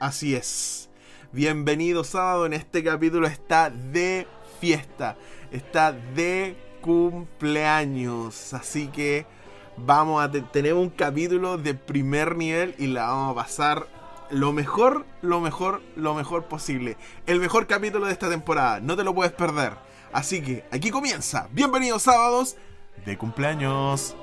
Así es. Bienvenido sábado. En este capítulo está de fiesta. Está de cumpleaños. Así que vamos a tener un capítulo de primer nivel y la vamos a pasar lo mejor, lo mejor, lo mejor posible. El mejor capítulo de esta temporada. No te lo puedes perder. Así que aquí comienza. Bienvenidos sábados de cumpleaños.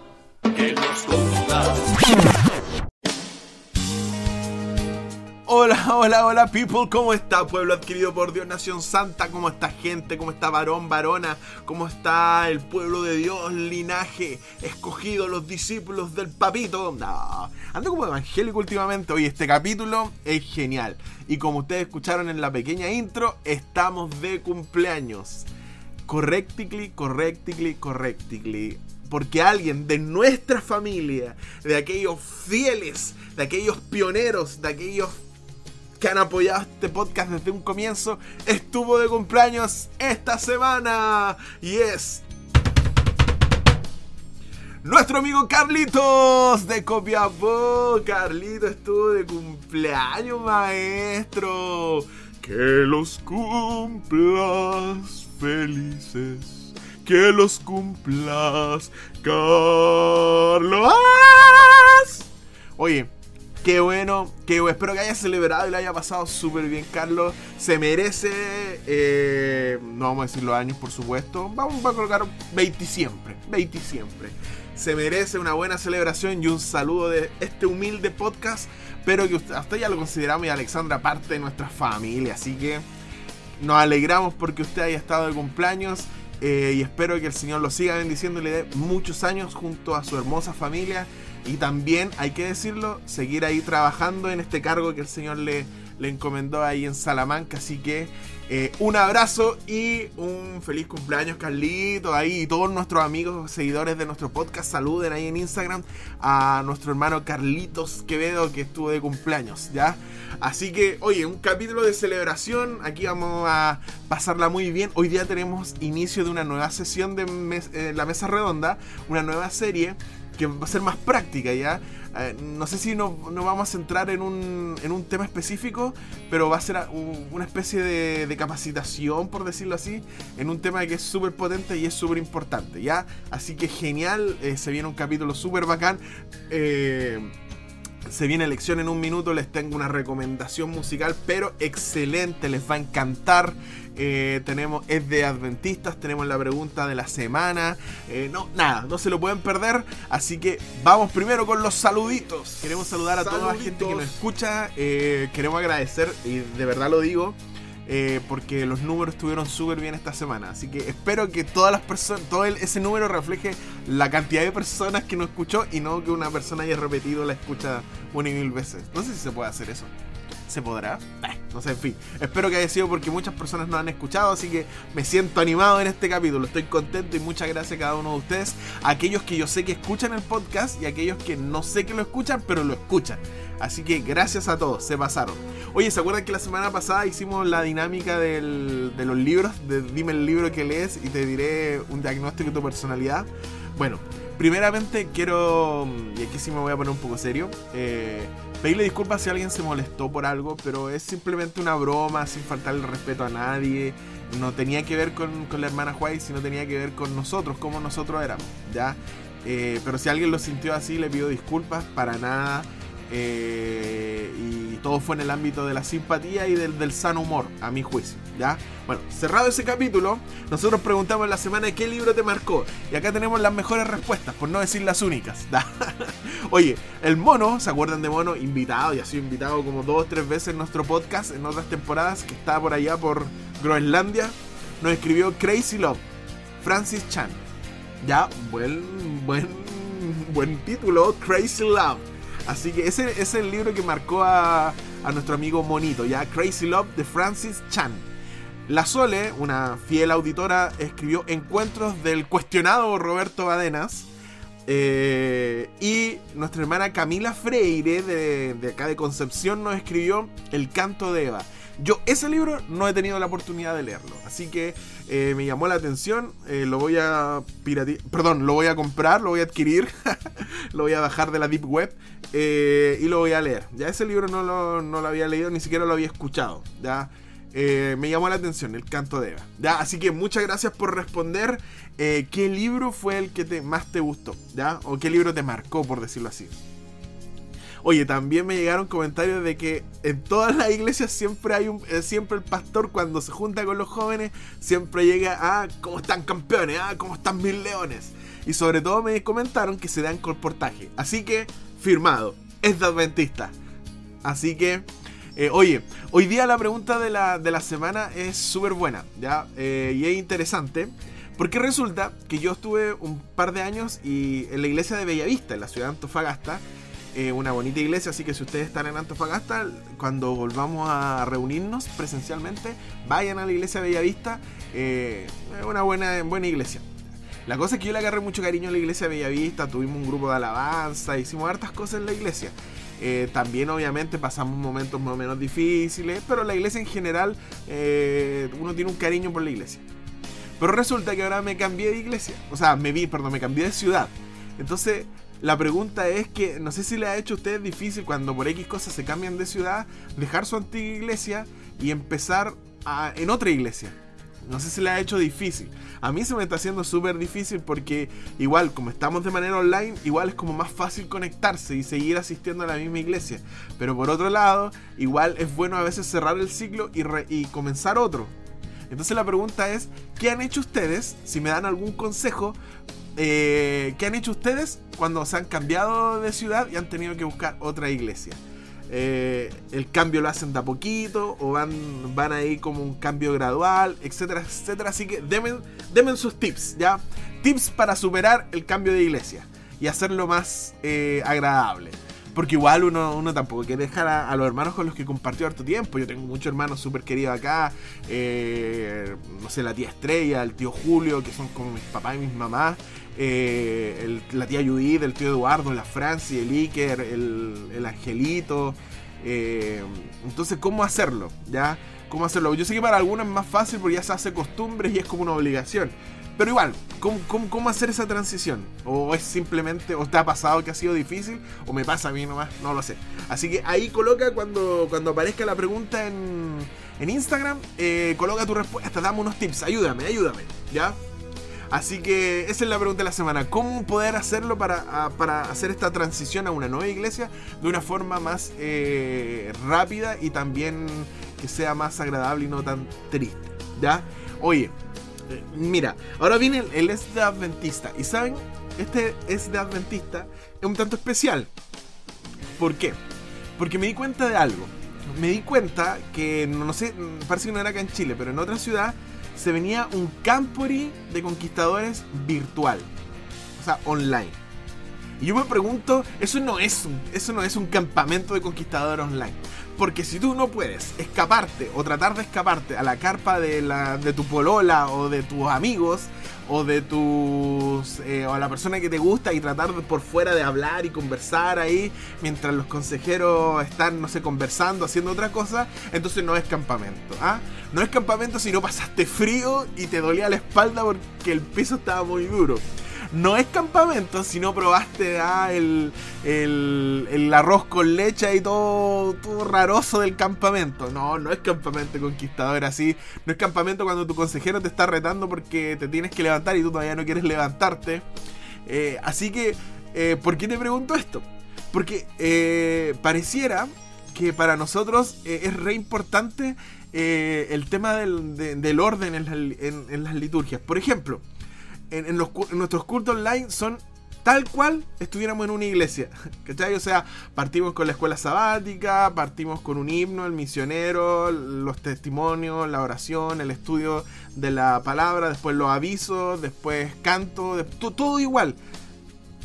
Hola, hola, hola people, ¿cómo está pueblo adquirido por Dios, Nación Santa? ¿Cómo está gente? ¿Cómo está varón, varona? ¿Cómo está el pueblo de Dios, linaje, escogido, los discípulos del papito? No, ando como evangélico últimamente, hoy este capítulo es genial. Y como ustedes escucharon en la pequeña intro, estamos de cumpleaños. Correctly, correctly, correctly porque alguien de nuestra familia, de aquellos fieles, de aquellos pioneros, de aquellos que han apoyado este podcast desde un comienzo, estuvo de cumpleaños esta semana. Y es nuestro amigo Carlitos de Copiapó. Carlitos estuvo de cumpleaños, maestro. Que los cumplas felices. Que los cumplas, Carlos. Oye, Qué bueno, bueno. Espero que haya celebrado y lo haya pasado súper bien, Carlos. Se merece, eh, no vamos a decir los años, por supuesto. Vamos a colocar 20 siempre, 20 siempre. Se merece una buena celebración y un saludo de este humilde podcast. Pero que usted, hasta ya lo consideramos y Alexandra parte de nuestra familia. Así que nos alegramos porque usted haya estado de cumpleaños. Eh, y espero que el Señor lo siga bendiciendo y le dé muchos años junto a su hermosa familia y también, hay que decirlo, seguir ahí trabajando en este cargo que el Señor le, le encomendó ahí en Salamanca. Así que eh, un abrazo y un feliz cumpleaños, Carlito. Ahí y todos nuestros amigos, seguidores de nuestro podcast, saluden ahí en Instagram a nuestro hermano Carlitos Quevedo que estuvo de cumpleaños, ¿ya? Así que, oye, un capítulo de celebración. Aquí vamos a pasarla muy bien. Hoy día tenemos inicio de una nueva sesión de eh, la mesa redonda, una nueva serie que va a ser más práctica ya. Eh, no sé si nos, vamos a centrar en un, en un, tema específico, pero va a ser una especie de, capacitación, por decirlo así, en un tema que es súper potente y es súper importante, ¿ya? Así que genial, eh, se viene un capítulo súper bacán. Eh, se viene elección en un minuto, les tengo una recomendación musical, pero excelente, les va a encantar. Eh, tenemos, es de adventistas, tenemos la pregunta de la semana. Eh, no, nada, no se lo pueden perder. Así que vamos primero con los saluditos. Queremos saludar a toda la gente que nos escucha. Eh, queremos agradecer, y de verdad lo digo. porque los números estuvieron súper bien esta semana. Así que espero que todas las personas, todo ese número refleje la cantidad de personas que nos escuchó y no que una persona haya repetido la escucha una y mil veces. No sé si se puede hacer eso. ¿Se podrá? Eh, no sé, en fin. Espero que haya sido porque muchas personas nos han escuchado, así que me siento animado en este capítulo. Estoy contento y muchas gracias a cada uno de ustedes. aquellos que yo sé que escuchan el podcast y aquellos que no sé que lo escuchan, pero lo escuchan. Así que gracias a todos, se pasaron. Oye, ¿se acuerdan que la semana pasada hicimos la dinámica de los libros? De dime el libro que lees y te diré un diagnóstico de tu personalidad. Bueno, primeramente quiero, y aquí sí me voy a poner un poco serio, eh, Pedirle disculpas si alguien se molestó por algo, pero es simplemente una broma, sin faltar el respeto a nadie. No tenía que ver con, la hermana White, sino tenía que ver con nosotros, como nosotros éramos, ¿ya? Eh, pero si alguien lo sintió así, le pido disculpas, para nada. Eh, y todo fue en el ámbito de la simpatía y del, del, sano humor, a mi juicio. ¿ya? Bueno, cerrado ese capítulo, nosotros preguntamos en la semana qué libro te marcó. Y acá tenemos las mejores respuestas, por no decir las únicas. Oye, el mono, ¿se acuerdan de mono? Invitado, y ha sido invitado como dos o tres veces en nuestro podcast en otras temporadas, que está por allá por Groenlandia. Nos escribió Crazy Love, Francis Chan. Ya, buen, buen, buen título, Crazy Love. Así que ese, es el libro que marcó a, nuestro amigo Monito, ya Crazy Love de Francis Chan. La Sole, una fiel auditora, escribió Encuentros del cuestionado Roberto Badenas. Eh, y nuestra hermana Camila Freire, de, acá de Concepción, nos escribió El canto de Eva. Yo ese libro no he tenido la oportunidad de leerlo, así que eh, me llamó la atención, eh, lo voy a piratear, perdón, lo voy a comprar, lo voy a adquirir, lo voy a bajar de la Deep Web y lo voy a leer. Ya ese libro no lo, no lo había leído, ni siquiera lo había escuchado, ya. Eh, me llamó la atención, el canto de Eva. ¿ya? Así que muchas gracias por responder. Eh, ¿Qué libro fue el que te, más te gustó? ¿ya? ¿O qué libro te marcó, por decirlo así? Oye, también me llegaron comentarios de que en todas las iglesias siempre hay un. Eh, siempre el pastor, cuando se junta con los jóvenes, siempre llega a. ¿Cómo están campeones? ¿Ah? ¿Cómo están mis leones? Y sobre todo me comentaron que se dan colportaje. Así que, firmado. Es de Adventista. Así que eh, oye, hoy día la pregunta de la, semana es súper buena, ¿ya? Eh, y es interesante. Porque resulta que yo estuve un par de años y en la iglesia de Bellavista, en la ciudad de Antofagasta, eh, una bonita iglesia, así que si ustedes están en Antofagasta, cuando volvamos a reunirnos presencialmente, vayan a la iglesia de Bellavista, es una buena, buena iglesia. La cosa es que yo le agarré mucho cariño a la iglesia de Bellavista, tuvimos un grupo de alabanza, hicimos hartas cosas en la iglesia. Eh, también obviamente pasamos momentos más o menos difíciles, pero la iglesia en general, eh, uno tiene un cariño por la iglesia. Pero resulta que ahora me cambié de iglesia, o sea, me vi, perdón, me cambié de ciudad. Entonces, la pregunta es que no sé si le ha hecho a ustedes difícil cuando por X cosas se cambian de ciudad, dejar su antigua iglesia y empezar en otra iglesia. No sé si le ha hecho difícil. A mí se me está haciendo súper difícil porque igual como estamos de manera online, igual es como más fácil conectarse y seguir asistiendo a la misma iglesia. Pero por otro lado, igual es bueno a veces cerrar el ciclo y, comenzar otro. Entonces la pregunta es, ¿qué han hecho ustedes? Si me dan algún consejo, eh, ¿qué han hecho ustedes cuando se han cambiado de ciudad y han tenido que buscar otra iglesia? Eh, el cambio lo hacen de a poquito o van, van ahí como un cambio gradual, etcétera, etcétera. Así que denme, sus tips, ¿ya? Tips para superar el cambio de iglesia y hacerlo más eh, agradable. Porque igual uno, uno tampoco quiere dejar a, los hermanos con los que compartió harto tiempo. Yo tengo muchos hermanos súper queridos acá. Eh, no sé, la tía Estrella, el tío Julio, que son como mis papás y mis mamás. Eh, la tía Judith, el tío Eduardo, la Franci, el Iker, el, Angelito. Eh, entonces, ¿cómo hacerlo? ¿Ya? ¿Cómo hacerlo? Yo sé que para algunos es más fácil porque ya se hace costumbre y es como una obligación. Pero igual, ¿cómo, hacer esa transición? ¿O es simplemente, o te ha pasado que ha sido difícil? ¿O me pasa a mí nomás? No lo sé. Así que ahí coloca cuando, cuando aparezca la pregunta en, en Instagram, eh, coloca tu respuesta, dame unos tips, ayúdame, ayúdame, ¿ya? Así que esa es la pregunta de la semana. ¿Cómo poder hacerlo para, para hacer esta transición a una nueva iglesia de una forma más eh, rápida y también que sea más agradable y no tan triste? ¿Ya? Oye, eh, mira, ahora viene el, el es de Adventista. Y saben, este es de Adventista es un tanto especial. ¿Por qué? Porque me di cuenta de algo. Me di cuenta que, no sé, parece que no era acá en Chile, pero en otra ciudad se venía un Campori de conquistadores virtual. O sea, online. Y yo me pregunto, eso no es un, eso no es un campamento de conquistadores online. Porque si tú no puedes escaparte o tratar de escaparte a la carpa de, la, de tu polola o de tus amigos o de tus eh, o a la persona que te gusta y tratar por fuera de hablar y conversar ahí mientras los consejeros están no sé conversando haciendo otra cosa entonces no es campamento ¿ah? no es campamento si no pasaste frío y te dolía la espalda porque el piso estaba muy duro no es campamento si no probaste ah, el, el, arroz con leche y todo, todo raroso del campamento. No, no es campamento conquistador así. No es campamento cuando tu consejero te está retando porque te tienes que levantar y tú todavía no quieres levantarte. Eh, así que, eh, ¿por qué te pregunto esto? Porque eh, pareciera que para nosotros es re importante el tema del, orden en las liturgias. Por ejemplo, en, nuestros cultos online son tal cual estuviéramos en una iglesia. ¿Cachai? O sea, partimos con la escuela sabática, partimos con un himno, el misionero, los testimonios, la oración, el estudio de la palabra, después los avisos, después canto, todo, igual.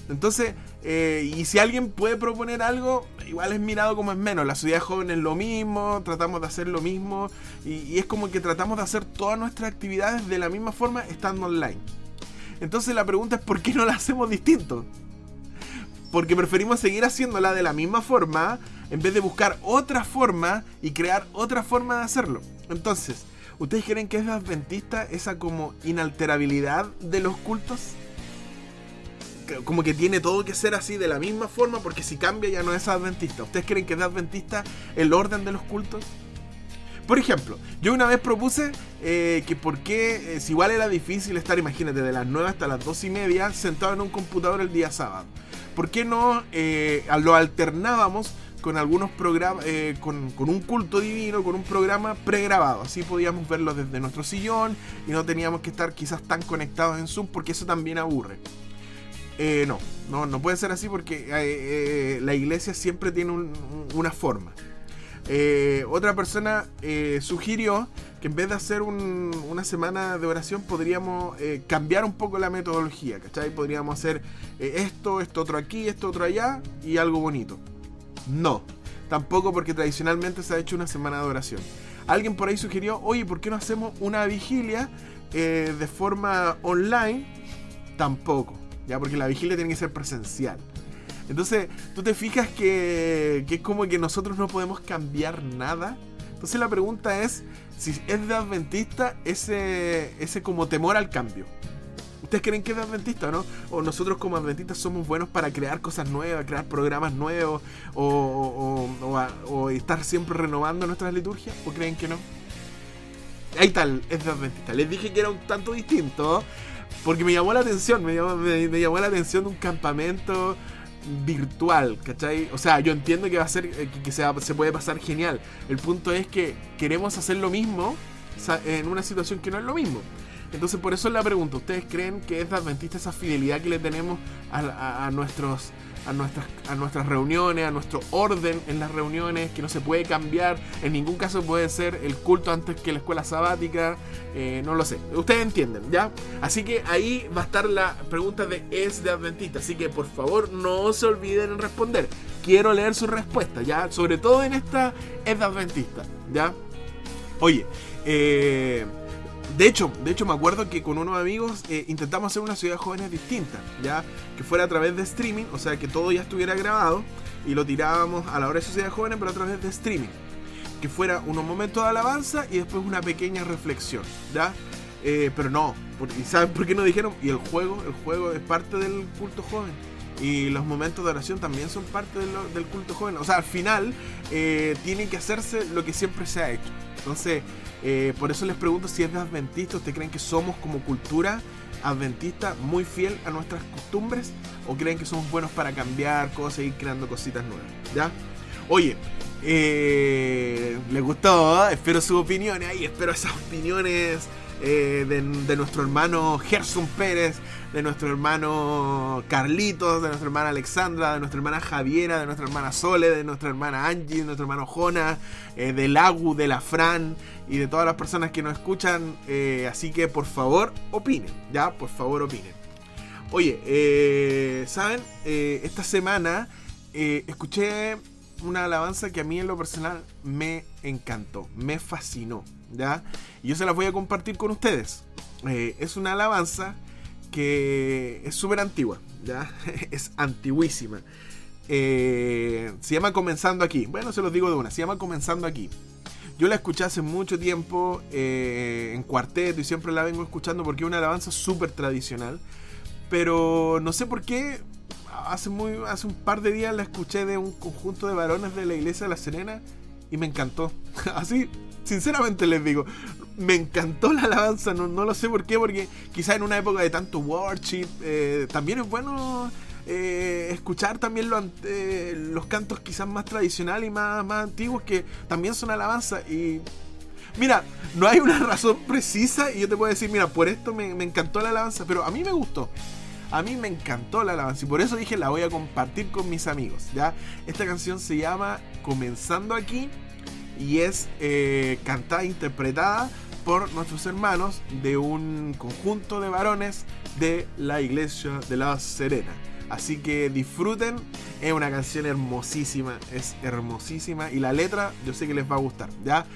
Entonces, eh, y si alguien puede proponer algo, igual es mirado como es menos. La ciudad joven es lo mismo, tratamos de hacer lo mismo, y es como que tratamos de hacer todas nuestras actividades de la misma forma estando online. Entonces la pregunta es ¿por qué no la hacemos distinto? porque preferimos seguir haciéndola de la misma forma en vez de buscar otra forma y crear otra forma de hacerlo. Entonces, ¿ustedes creen que es adventista esa como inalterabilidad de los cultos? Como que tiene todo que ser así de la misma forma porque si cambia ya no es adventista. ¿Ustedes creen que es adventista el orden de los cultos? Por ejemplo, yo una vez propuse eh, que por qué, eh, si igual era difícil estar, imagínate, de las 9 hasta las 2 y media sentado en un computador el día sábado. ¿Por qué no eh, lo alternábamos con algunos programas, con, un culto divino, con un programa pregrabado? Así podíamos verlo desde nuestro sillón y no teníamos que estar quizás tan conectados en Zoom porque eso también aburre. no, no, no puede ser así porque la iglesia siempre tiene una forma. Eh, otra persona eh, sugirió que en vez de hacer una semana de oración podríamos eh, cambiar un poco la metodología, ¿cachai? Podríamos hacer esto, esto otro aquí, esto otro allá y algo bonito. No, tampoco porque tradicionalmente se ha hecho una semana de oración. Alguien por ahí sugirió, oye, ¿por qué no hacemos una vigilia de forma online? Tampoco, ya porque la vigilia tiene que ser presencial. Entonces, tú te fijas que, es como que nosotros no podemos cambiar nada. Entonces la pregunta es si es de adventista ese, ese como temor al cambio. ¿Ustedes creen que es de adventista o no? ¿O nosotros como adventistas somos buenos para crear cosas nuevas, crear programas nuevos o, estar siempre renovando nuestras liturgias? ¿O creen que no? Ahí tal, es de adventista. Les dije que era un tanto distinto porque me llamó la atención, me llamó, me llamó la atención un campamento virtual, ¿cachai? O sea, yo entiendo que va a ser, eh, que se, puede pasar genial. El punto es que queremos hacer lo mismo en una situación que no es lo mismo. Entonces, por eso es la pregunta: ¿Ustedes creen que es adventista esa fidelidad que le tenemos a nuestros a nuestras, a nuestras reuniones, a nuestro orden en las reuniones, que no se puede cambiar, en ningún caso puede ser el culto antes que la escuela sabática, eh, no lo sé, ustedes entienden, ¿ya? Así que ahí va a estar la pregunta de es de adventista, así que por favor no se olviden en responder, quiero leer su respuesta, ¿ya? Sobre todo en esta es de adventista, ¿ya? Oye, eh... De hecho, de hecho me acuerdo que con unos amigos eh, intentamos hacer una ciudad jóvenes distinta, ya que fuera a través de streaming, o sea que todo ya estuviera grabado y lo tirábamos a la hora de de jóvenes, pero a través de streaming, que fuera unos momentos de alabanza y después una pequeña reflexión, ya. Eh, pero no, ¿y saben por qué no dijeron? Y el juego, el juego es parte del culto joven. Y los momentos de oración también son parte del culto joven. O sea, al final eh, tiene que hacerse lo que siempre se ha hecho. Entonces, eh, por eso les pregunto si es de adventista, ¿ustedes creen que somos como cultura adventista muy fiel a nuestras costumbres? ¿O creen que somos buenos para cambiar cosas y ir creando cositas nuevas? ¿Ya? Oye, eh, ¿les gustó? Espero sus opiniones ahí, espero esas opiniones eh, de, nuestro hermano Gerson Pérez, de nuestro hermano Carlitos, de nuestra hermana Alexandra, de nuestra hermana Javiera, de nuestra hermana Sole, de nuestra hermana Angie, de nuestro hermano Jona, eh, del Agu, de la Fran y de todas las personas que nos escuchan. Eh, así que por favor opinen, ya, por favor opinen. Oye, ¿saben? esta semana escuché una alabanza que a mí en lo personal me encantó, me fascinó. ¿Ya? Y yo se las voy a compartir con ustedes. Eh, es una alabanza que es súper antigua, ¿ya? es antiguísima. Eh, se llama Comenzando aquí. Bueno, se los digo de una. Se llama Comenzando aquí. Yo la escuché hace mucho tiempo eh, en cuarteto y siempre la vengo escuchando porque es una alabanza súper tradicional. Pero no sé por qué. Hace, muy, hace un par de días la escuché de un conjunto de varones de la iglesia de La Serena y me encantó. Así, sinceramente les digo, me encantó la alabanza, no, lo sé por qué, porque quizá en una época de tanto worship, eh, también es bueno eh, escuchar también eh, los cantos quizás más tradicionales y más, más antiguos que también son alabanza y... Mira, no hay una razón precisa y yo te puedo decir, mira, por esto me, me encantó la alabanza, pero a mí me gustó. A mí me encantó la alabanza y por eso dije la voy a compartir con mis amigos. ¿ya? Esta canción se llama Comenzando aquí y es eh, cantada e interpretada por nuestros hermanos de un conjunto de varones de la iglesia de la Serena. Así que disfruten, es una canción hermosísima, es hermosísima y la letra yo sé que les va a gustar, ¿ya?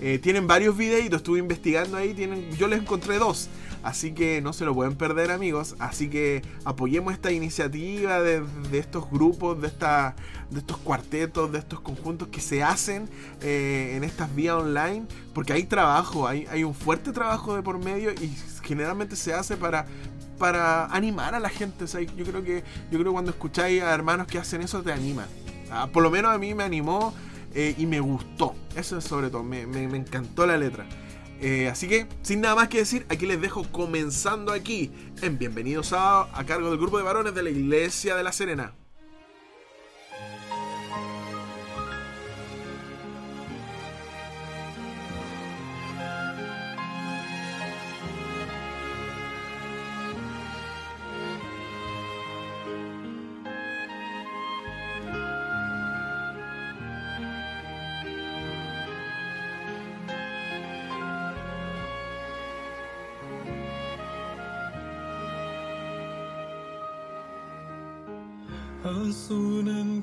Eh, tienen varios videitos, estuve investigando ahí, tienen, yo les encontré dos. Así que no se lo pueden perder amigos. Así que apoyemos esta iniciativa de, estos grupos, de, esta, de estos cuartetos, de estos conjuntos que se hacen eh, en estas vías online. Porque hay trabajo, hay, hay un fuerte trabajo de por medio y generalmente se hace para para animar a la gente. yo creo que yo creo cuando escucháis a hermanos que hacen eso te animan. Ah, por lo menos a mí me animó eh, y me gustó. Eso es sobre todo, me, encantó la letra. Eh, así que, sin nada más que decir, aquí les dejo comenzando aquí en Bienvenidos a, a cargo del grupo de varones de la Iglesia de la Serena.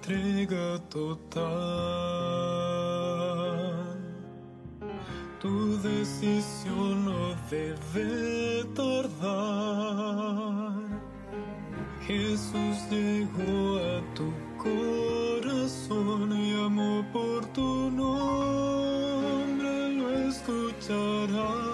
Entrega total. Tu decisión no debe tardar. Jesús llegó a tu corazón y amó por tu nombre, lo escucharás.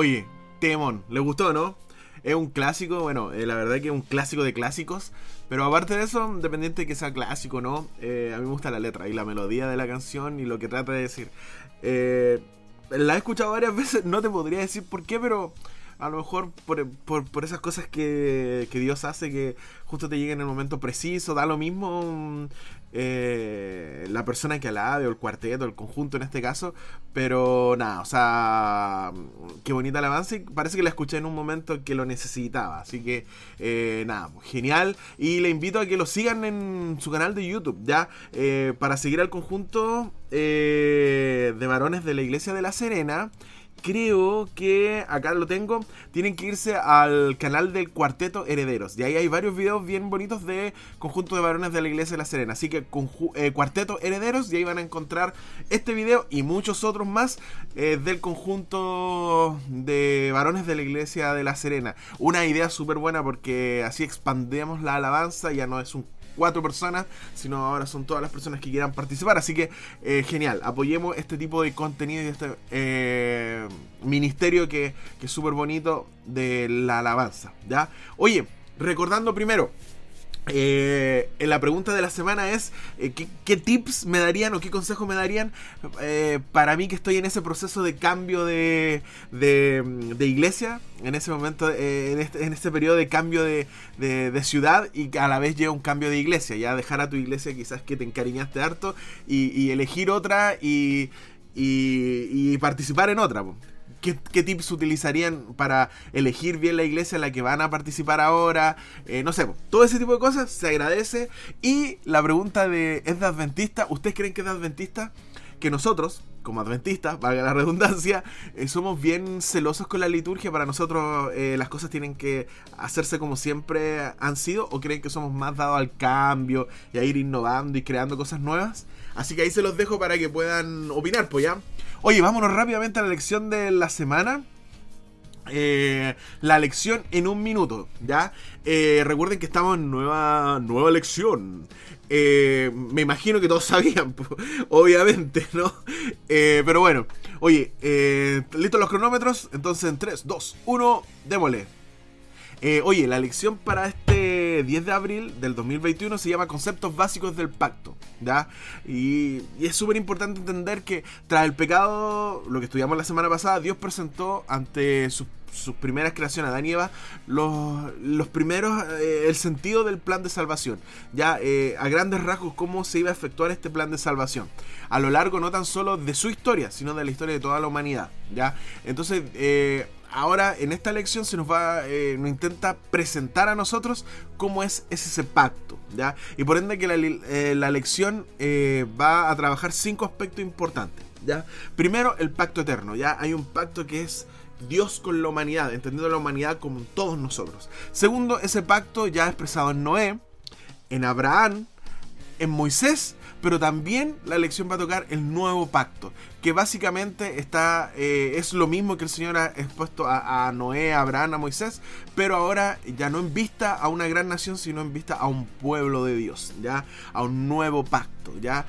Oye, Temón, ¿le gustó, no? Es un clásico, bueno, eh, la verdad que es un clásico de clásicos. Pero aparte de eso, dependiente de que sea clásico o no, eh, a mí me gusta la letra y la melodía de la canción y lo que trata de decir. Eh, la he escuchado varias veces, no te podría decir por qué, pero a lo mejor por, por, esas cosas que, que, Dios hace que justo te lleguen en el momento preciso, da lo mismo eh, la persona que alabe o el cuarteto, el conjunto en este caso, pero nada, o sea, qué bonita alabanza y parece que la escuché en un momento que lo necesitaba, así que eh, nada, genial y le invito a que lo sigan en su canal de YouTube, ya, eh, para seguir al conjunto de varones de la Iglesia de la Serena creo que acá lo tengo. Tienen que irse al canal del Cuarteto Herederos. Y ahí hay varios videos bien bonitos de conjunto de varones de la Iglesia de la Serena. Así que eh, Cuarteto Herederos. Y ahí van a encontrar este video y muchos otros más eh, del conjunto de varones de la Iglesia de la Serena. Una idea súper buena porque así expandemos la alabanza. Ya no es un cuatro personas, sino ahora son todas las personas que quieran participar. Así que eh, genial, apoyemos este tipo de contenido y este eh, ministerio que, que es súper bonito de la alabanza. ¿ya? Oye, recordando primero, eh, la pregunta de la semana es eh, ¿qué, tips me darían o qué consejos me darían eh, para mí que estoy en ese proceso de cambio de, de, iglesia, en ese momento, en, este, en este periodo de cambio de, de, ciudad y a la vez lleva un cambio de iglesia, ya dejar a tu iglesia quizás que te encariñaste harto y, elegir otra y, y, participar en otra. ¿Qué, tips utilizarían para elegir bien la iglesia en la que van a participar ahora? Eh, no sé, todo ese tipo de cosas se agradece. Y la pregunta de, ¿es de adventista? ¿Ustedes creen que es de adventista? Que nosotros, como adventistas, valga la redundancia, eh, somos bien celosos con la liturgia. Para nosotros eh, las cosas tienen que hacerse como siempre han sido. ¿O creen que somos más dados al cambio y a ir innovando y creando cosas nuevas? Así que ahí se los dejo para que puedan opinar, pues ya. Oye, vámonos rápidamente a la lección de la semana. Eh, la lección en un minuto, ¿ya? Eh, recuerden que estamos en nueva, nueva lección. Eh, me imagino que todos sabían, obviamente, ¿no? pero bueno, oye, ¿listos los cronómetros? Entonces en 3, 2, 1, démosle. oye, la lección para este 10 de abril del 2021 se llama Conceptos Básicos del Pacto. ¿ya? Y, es súper importante entender que tras el pecado, lo que estudiamos la semana pasada, Dios presentó ante sus, primeras creaciones, Adán y Eva, los, los primeros, eh, el sentido del plan de salvación. Ya, eh, a grandes rasgos, cómo se iba a efectuar este plan de salvación. A lo largo no tan solo de su historia, sino de la historia de toda la humanidad. ¿ya? Entonces, eh, ahora en esta lección se nos va, eh, nos intenta presentar a nosotros cómo es ese pacto, ¿ya? Y por ende que la, eh, lección eh, va a trabajar cinco aspectos importantes, ¿ya? Primero, el pacto eterno, ¿ya? Hay un pacto que es Dios con la humanidad, entendiendo la humanidad como todos nosotros. Segundo, ese pacto ya expresado en Noé, en Abraham, en Moisés pero también la lección va a tocar el nuevo pacto, que básicamente está eh, es lo mismo que el Señor ha expuesto a, Noé, a Abraham, a Moisés, pero ahora ya no en vista a una gran nación, sino en vista a un pueblo de Dios, ya a un nuevo pacto, ya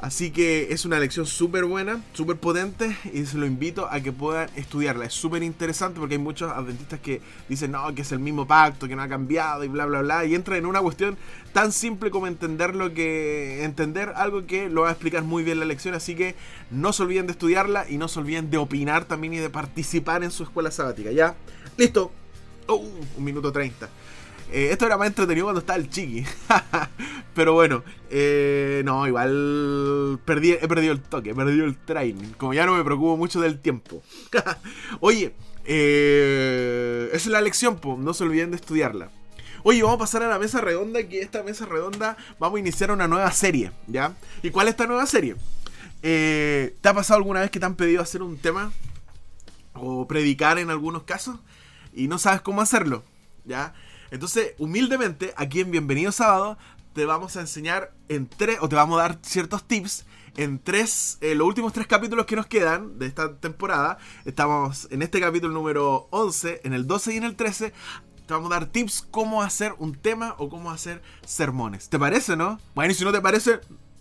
Así que es una lección súper buena, súper potente y se lo invito a que puedan estudiarla. Es súper interesante porque hay muchos adventistas que dicen no, que es el mismo pacto, que no ha cambiado y bla, bla, bla. Y entra en una cuestión tan simple como entender lo que. entender algo que lo va a explicar muy bien la lección. Así que no se olviden de estudiarla y no se olviden de opinar también y de participar en su escuela sabática. ¿Ya? Listo. Oh, un minuto treinta. Eh, esto era más entretenido cuando estaba el chiqui. Pero bueno, eh, no, igual perdí, he perdido el toque, he perdido el training. Como ya no me preocupo mucho del tiempo. Oye, eh, esa es la lección, pues, no se olviden de estudiarla. Oye, vamos a pasar a la mesa redonda, que esta mesa redonda vamos a iniciar una nueva serie, ¿ya? ¿Y cuál es esta nueva serie? ¿Te ha pasado alguna vez que te han pedido hacer un tema? O predicar en algunos casos y no sabes cómo hacerlo, ¿ya? Entonces, humildemente, aquí en Bienvenido Sábado, te vamos a enseñar en tres, o te vamos a dar ciertos tips en tres, eh, los últimos tres capítulos que nos quedan de esta temporada. Estamos en este capítulo número 11, en el 12 y en el 13. Te vamos a dar tips cómo hacer un tema o cómo hacer sermones. ¿Te parece, no? Bueno, y si no te parece,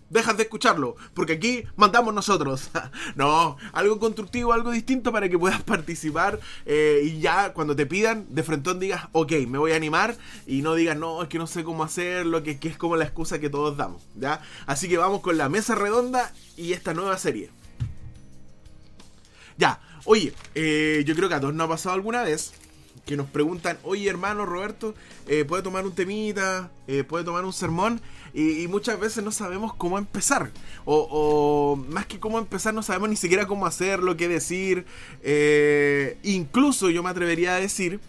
dejas de escucharlo, porque aquí mandamos nosotros. no, algo constructivo, algo distinto para que puedas participar eh, y ya cuando te pidan, de frente digas, ok, me voy a animar y no digas, no, es que no sé cómo hacerlo, que, que es como la excusa que todos damos, ¿ya? Así que vamos con la mesa redonda y esta nueva serie. Ya, oye, eh, yo creo que a todos nos ha pasado alguna vez que nos preguntan, oye hermano Roberto, eh, ¿puede tomar un temita? Eh, ¿Puede tomar un sermón? Y, muchas veces no sabemos cómo empezar. O, más que cómo empezar, no sabemos ni siquiera cómo hacerlo, qué decir. incluso yo me atrevería a decir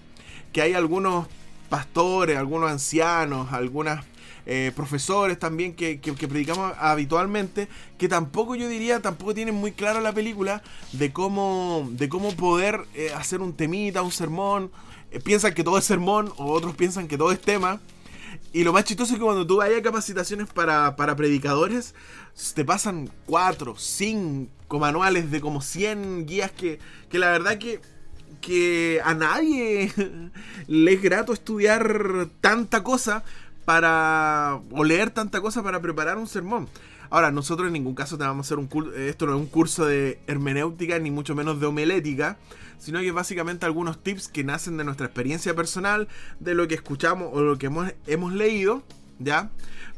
que hay algunos pastores, algunos ancianos, algunas eh, profesores también que, predicamos habitualmente, que tampoco yo diría, tampoco tienen muy claro la película de cómo, de cómo poder eh, hacer un temita, un sermón. Eh, piensan que todo es sermón o otros piensan que todo es tema. Y lo más chistoso es que cuando tú vayas a capacitaciones para, para predicadores, te pasan 4, 5 manuales de como 100 guías que, que la verdad que que a nadie le es grato estudiar tanta cosa para. o leer tanta cosa para preparar un sermón. Ahora, nosotros en ningún caso te vamos a hacer un curso. Esto no es un curso de hermenéutica, ni mucho menos de homilética, sino que básicamente algunos tips que nacen de nuestra experiencia personal, de lo que escuchamos o lo que hemos, hemos leído, ¿ya?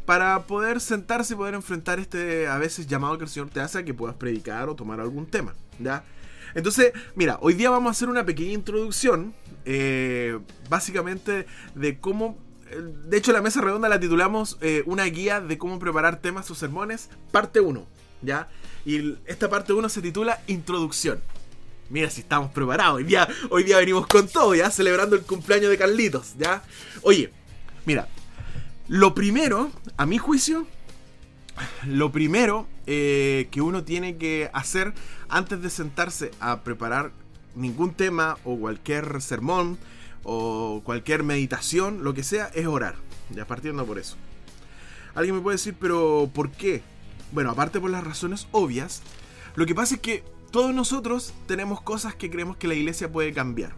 Para poder sentarse y poder enfrentar este a veces llamado que el Señor te hace a que puedas predicar o tomar algún tema, ¿ya? Entonces, mira, hoy día vamos a hacer una pequeña introducción, eh, básicamente de cómo de hecho, la mesa redonda la titulamos eh, Una guía de cómo preparar temas o sermones, parte 1. ¿Ya? Y esta parte 1 se titula Introducción. Mira si estamos preparados. Hoy día, hoy día venimos con todo, ¿ya? Celebrando el cumpleaños de Carlitos, ¿ya? Oye, mira. Lo primero, a mi juicio, lo primero eh, que uno tiene que hacer antes de sentarse a preparar ningún tema o cualquier sermón o cualquier meditación, lo que sea, es orar. Ya partiendo por eso. Alguien me puede decir, pero ¿por qué? Bueno, aparte por las razones obvias, lo que pasa es que todos nosotros tenemos cosas que creemos que la iglesia puede cambiar.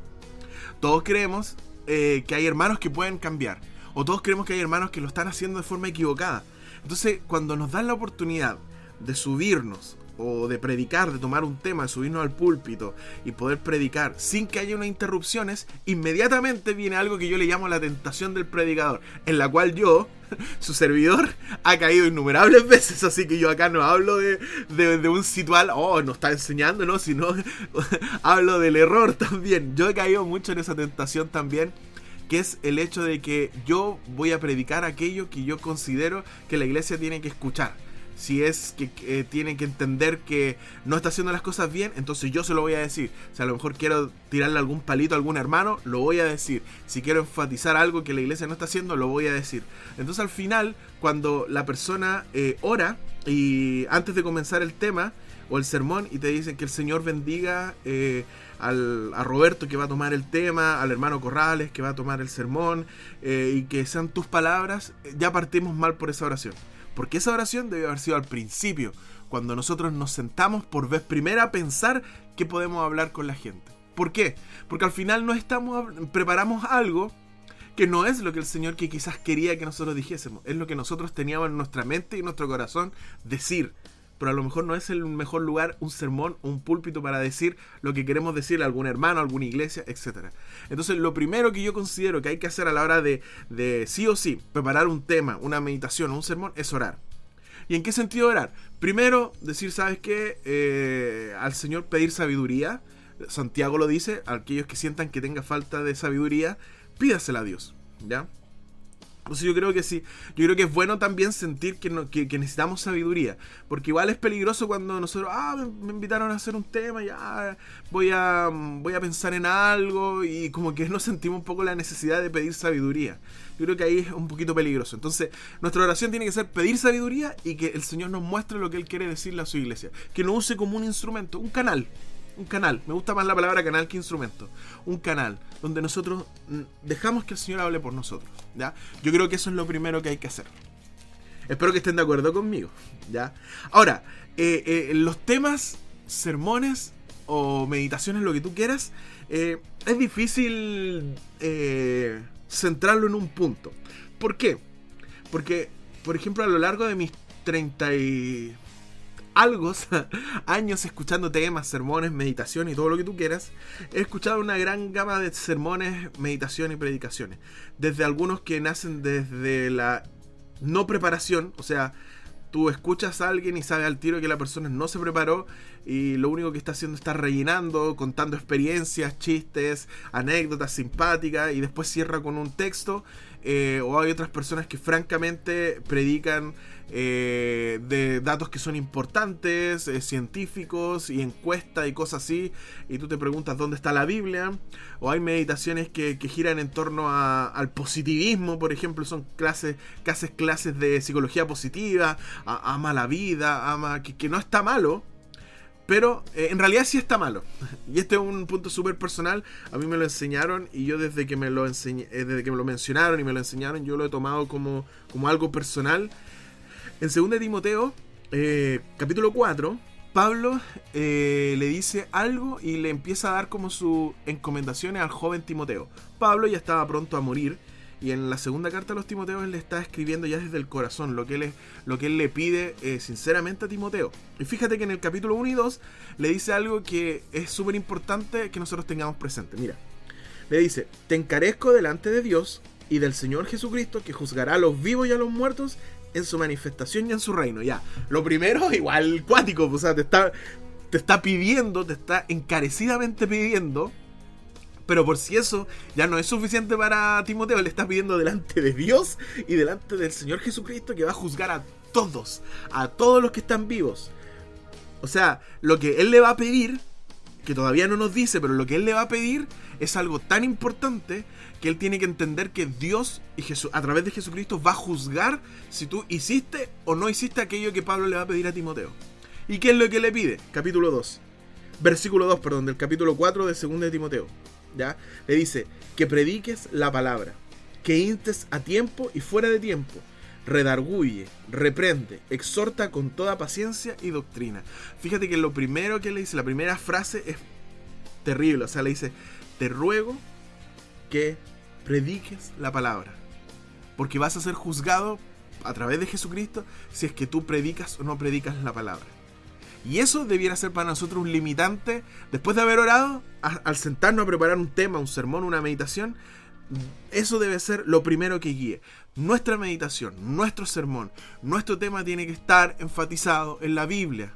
Todos creemos eh, que hay hermanos que pueden cambiar. O todos creemos que hay hermanos que lo están haciendo de forma equivocada. Entonces, cuando nos dan la oportunidad de subirnos o de predicar, de tomar un tema, de subirnos al púlpito y poder predicar sin que haya unas interrupciones, inmediatamente viene algo que yo le llamo la tentación del predicador, en la cual yo, su servidor, ha caído innumerables veces, así que yo acá no hablo de, de, un situal, oh, nos está enseñando, no, sino hablo del error también. Yo he caído mucho en esa tentación también que es el hecho de que yo voy a predicar aquello que yo considero que la iglesia tiene que escuchar si es que eh, tienen que entender que no está haciendo las cosas bien, entonces yo se lo voy a decir. Si a lo mejor quiero tirarle algún palito a algún hermano, lo voy a decir. Si quiero enfatizar algo que la iglesia no está haciendo, lo voy a decir. Entonces al final, cuando la persona eh, ora y antes de comenzar el tema o el sermón y te dicen que el Señor bendiga eh, al, a Roberto que va a tomar el tema, al hermano Corrales que va a tomar el sermón y que sean tus palabras, ya partimos mal por esa oración. Porque esa oración debe haber sido al principio, cuando nosotros nos sentamos por vez primera a pensar que podemos hablar con la gente. ¿Por qué? Porque al final no estamos preparamos algo que no es lo que el Señor que quizás quería que nosotros dijésemos, es lo que nosotros teníamos en nuestra mente y en nuestro corazón decir pero a lo mejor no es el mejor lugar un sermón, un púlpito para decir lo que queremos decirle a algún hermano, a alguna iglesia, etc. Entonces, lo primero que yo considero que hay que hacer a la hora de, de sí o sí preparar un tema, una meditación un sermón es orar. ¿Y en qué sentido orar? Primero, decir, ¿sabes qué? Eh, al Señor pedir sabiduría. Santiago lo dice, aquellos que sientan que tenga falta de sabiduría, pídasela a Dios. ¿Ya? Entonces yo creo que sí, yo creo que es bueno también sentir que, necesitamos sabiduría, porque igual es peligroso cuando nosotros, ah, me, invitaron a hacer un tema, ya voy a, voy a pensar en algo y como que nos sentimos un poco la necesidad de pedir sabiduría. Yo creo que ahí es un poquito peligroso. Entonces nuestra oración tiene que ser pedir sabiduría y que el Señor nos muestre lo que Él quiere decirle a su iglesia, que no use como un instrumento, un canal, un canal, me gusta más la palabra canal que instrumento, un canal donde nosotros mm, dejamos que el Señor hable por nosotros, ¿ya? Yo creo que eso es lo primero que hay que hacer. Espero que estén de acuerdo conmigo, ¿ya? Ahora, eh, eh, los temas, sermones o meditaciones, lo que tú quieras, eh, es difícil centrarlo en un punto. ¿Por qué? Porque, por ejemplo, a lo largo de mis 30 y algo años escuchando temas, sermones, meditaciones y todo lo que tú quieras, he escuchado una gran gama de sermones, meditaciones y predicaciones. Desde algunos que nacen desde la no preparación, o sea, tú escuchas a alguien y sabes al tiro que la persona no se preparó y lo único que está haciendo es estar rellenando, contando experiencias, chistes, anécdotas simpáticas y después cierra con un texto. Eh, o hay otras personas que francamente predican eh, de datos que son importantes, eh, científicos y encuestas y cosas así, y tú te preguntas dónde está la Biblia, o hay meditaciones que, giran en torno al positivismo, por ejemplo, son clases, clases, clases de psicología positiva, ama la vida, ama que, no está malo, pero eh, en realidad sí está malo. Y este es un punto súper personal. A mí me lo enseñaron y yo desde que me lo enseñé, desde que me lo mencionaron y me lo enseñaron, yo lo he tomado como, como algo personal. En 2 Timoteo, eh, capítulo 4, Pablo eh, le dice algo y le empieza a dar como sus encomendaciones al joven Timoteo. Pablo ya estaba pronto a morir y en la segunda carta a los Timoteos él le está escribiendo ya desde el corazón lo que él, lo que él le pide eh, sinceramente a Timoteo. Y fíjate que en el capítulo 1 y 2 le dice algo que es súper importante que nosotros tengamos presente. Mira, le dice, te encarezco delante de Dios y del Señor Jesucristo que juzgará a los vivos y a los muertos en su manifestación y en su reino. Ya, lo primero, igual cuático, o sea, te está, te está pidiendo, te está encarecidamente pidiendo. Pero por si eso ya no es suficiente para Timoteo, le está pidiendo delante de Dios y delante del Señor Jesucristo que va a juzgar a todos, a todos los que están vivos. O sea, lo que Él le va a pedir, que todavía no nos dice, pero lo que Él le va a pedir es algo tan importante que él tiene que entender que Dios y Jesús, a través de Jesucristo va a juzgar si tú hiciste o no hiciste aquello que Pablo le va a pedir a Timoteo. ¿Y qué es lo que le pide? Capítulo 2. Versículo 2, perdón, del capítulo 4 de 2 de Timoteo. Le dice, que prediques la palabra, que instes a tiempo y fuera de tiempo, redarguye, reprende, exhorta con toda paciencia y doctrina. Fíjate que lo primero que le dice, la primera frase es terrible, o sea, le dice, te ruego que prediques la palabra. Porque vas a ser juzgado a través de Jesucristo si es que tú predicas o no predicas la palabra. Y eso debiera ser para nosotros un limitante, después de haber orado, al sentarnos a preparar un tema, un sermón, una meditación, eso debe ser lo primero que guíe. Nuestra meditación, nuestro sermón, nuestro tema tiene que estar enfatizado en la Biblia.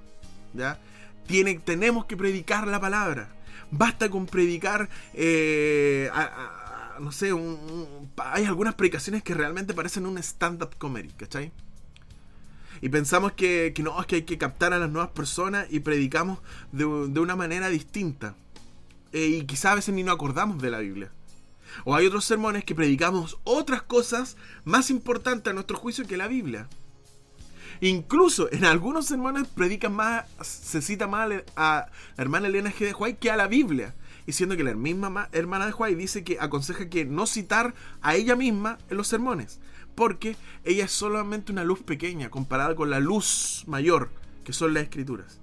¿ya? Tiene, tenemos que predicar la palabra. Basta con predicar eh, no sé, hay algunas predicaciones que realmente parecen un stand-up comedy, ¿cachai? Y pensamos que, no, es que hay que captar a las nuevas personas y predicamos de, una manera distinta. Eh, y quizás a veces ni nos acordamos de la Biblia. O hay otros sermones que predicamos otras cosas más importantes a nuestro juicio que la Biblia. Incluso en algunos sermones predican más, se cita más a la hermana Elena G. de White que a la Biblia diciendo que la misma hermana de Huay dice que aconseja que no citar a ella misma en los sermones, porque ella es solamente una luz pequeña comparada con la luz mayor que son las escrituras.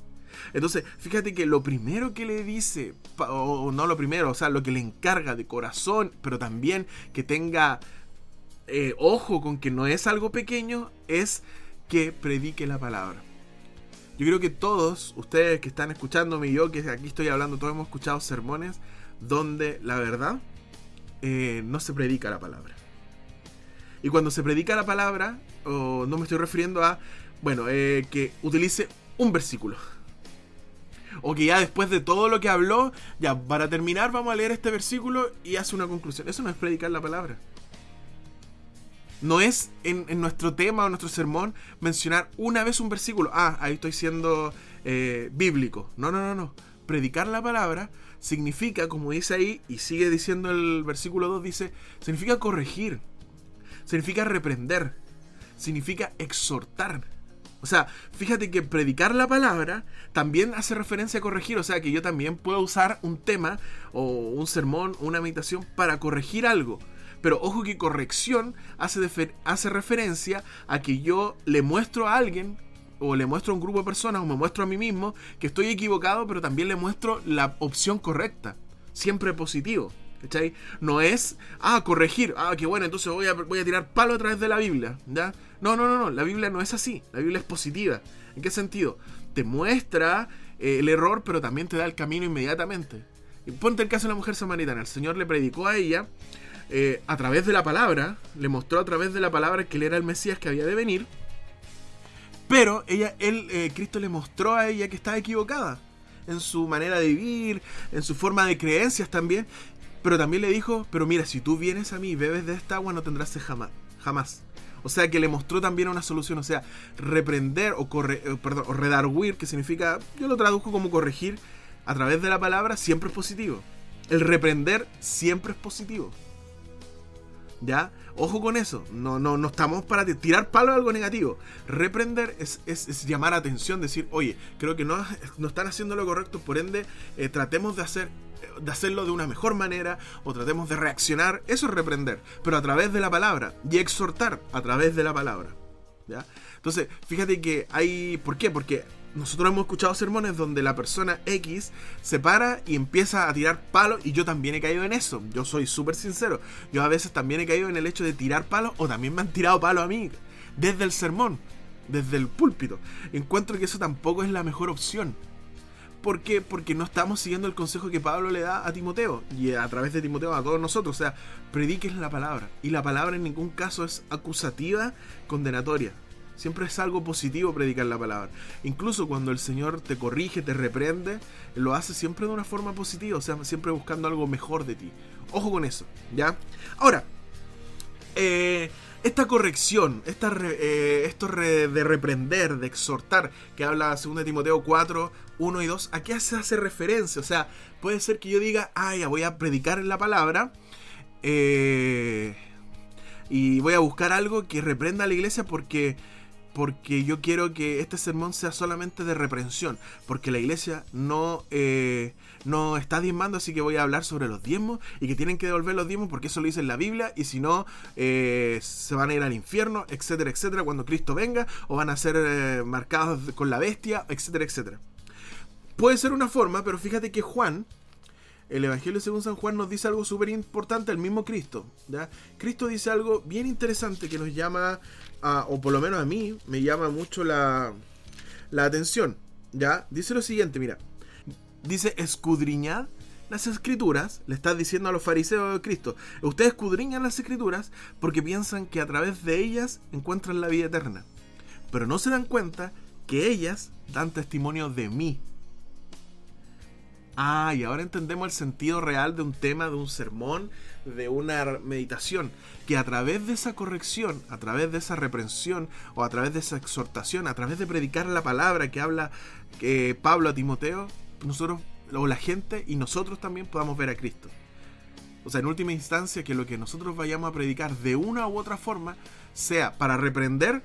Entonces, fíjate que lo primero que le dice, o no lo primero, o sea, lo que le encarga de corazón, pero también que tenga eh, ojo con que no es algo pequeño, es que predique la palabra. Yo creo que todos, ustedes que están escuchándome y yo que aquí estoy hablando, todos hemos escuchado sermones donde la verdad eh, no se predica la palabra. Y cuando se predica la palabra, no me estoy refiriendo a, bueno, eh, que utilice un versículo. O que ya después de todo lo que habló, ya para terminar vamos a leer este versículo y hace una conclusión. Eso no es predicar la palabra. No es en, nuestro tema o nuestro sermón mencionar una vez un versículo. Ah, ahí estoy siendo eh, bíblico. No, no, no, no. Predicar la palabra significa, como dice ahí, y sigue diciendo el versículo 2, dice, significa corregir, significa reprender, significa exhortar. O sea, fíjate que predicar la palabra también hace referencia a corregir. O sea, que yo también puedo usar un tema o un sermón, una meditación para corregir algo. Pero ojo que corrección hace, hace referencia a que yo le muestro a alguien o le muestro a un grupo de personas o me muestro a mí mismo que estoy equivocado, pero también le muestro la opción correcta. Siempre positivo. No es, ah, corregir, ah, qué bueno, entonces voy a, voy a tirar palo a través de la Biblia, ¿ya? No, no, no, no, la Biblia no es así, la Biblia es positiva. ¿En qué sentido? Te muestra eh, el error, pero también te da el camino inmediatamente. Y ponte el caso de la mujer samaritana, el Señor le predicó a ella eh, a través de la palabra, le mostró a través de la palabra que él era el Mesías que había de venir, pero ella, él, eh, Cristo le mostró a ella que estaba equivocada en su manera de vivir, en su forma de creencias también, pero también le dijo, pero mira, si tú vienes a mí y bebes de esta agua, no tendrás sed jamás. jamás. O sea que le mostró también una solución. O sea, reprender o, corre, eh, perdón, o redarguir, que significa, yo lo traduzco como corregir, a través de la palabra, siempre es positivo. El reprender siempre es positivo. ¿Ya? Ojo con eso. No, no, no estamos para tirar palo a algo negativo. Reprender es, es, llamar atención, decir, oye, creo que no, no están haciendo lo correcto, por ende, eh, tratemos de hacer de hacerlo de una mejor manera o tratemos de reaccionar, eso es reprender, pero a través de la palabra y exhortar a través de la palabra. ¿ya? Entonces, fíjate que hay... ¿Por qué? Porque nosotros hemos escuchado sermones donde la persona X se para y empieza a tirar palos y yo también he caído en eso. Yo soy súper sincero. Yo a veces también he caído en el hecho de tirar palos o también me han tirado palos a mí desde el sermón, desde el púlpito. Encuentro que eso tampoco es la mejor opción. ¿Por qué? Porque no estamos siguiendo el consejo que Pablo le da a Timoteo y a través de Timoteo a todos nosotros. O sea, prediques la palabra. Y la palabra en ningún caso es acusativa, condenatoria. Siempre es algo positivo predicar la palabra. Incluso cuando el Señor te corrige, te reprende, lo hace siempre de una forma positiva, o sea, siempre buscando algo mejor de ti. Ojo con eso, ¿ya? Ahora, eh, esta corrección, esta eh, esto de reprender, de exhortar, que habla 2 Timoteo 4, 1 y 2, ¿a qué se hace referencia? O sea, puede ser que yo diga, ah, ya voy a predicar la palabra eh, y voy a buscar algo que reprenda a la iglesia porque porque yo quiero que este sermón sea solamente de reprensión, porque la iglesia no, eh, no está diezmando, así que voy a hablar sobre los diezmos y que tienen que devolver los diezmos porque eso lo dice en la Biblia y si no, eh, se van a ir al infierno, etcétera, etcétera, cuando Cristo venga, o van a ser eh, marcados con la bestia, etcétera, etcétera. Puede ser una forma, pero fíjate que Juan, el Evangelio según San Juan nos dice algo súper importante, el mismo Cristo. Cristo dice algo bien interesante que nos llama o por lo menos a mí, me llama mucho la, la atención. ¿Ya? Dice lo siguiente, mira. Dice, escudriñad las escrituras, le está diciendo a los fariseos de Cristo, ustedes escudriñan las escrituras porque piensan que a través de ellas encuentran la vida eterna, pero no se dan cuenta que ellas dan testimonio de mí. Ah, y ahora entendemos el sentido real de un tema, de un sermón, de una meditación, que a través de esa corrección, a través de esa reprensión o a través de esa exhortación, a través de predicar la palabra que habla eh, Pablo a Timoteo, nosotros o la gente y nosotros también podamos ver a Cristo. O sea, en última instancia, que lo que nosotros vayamos a predicar de una u otra forma sea para reprender,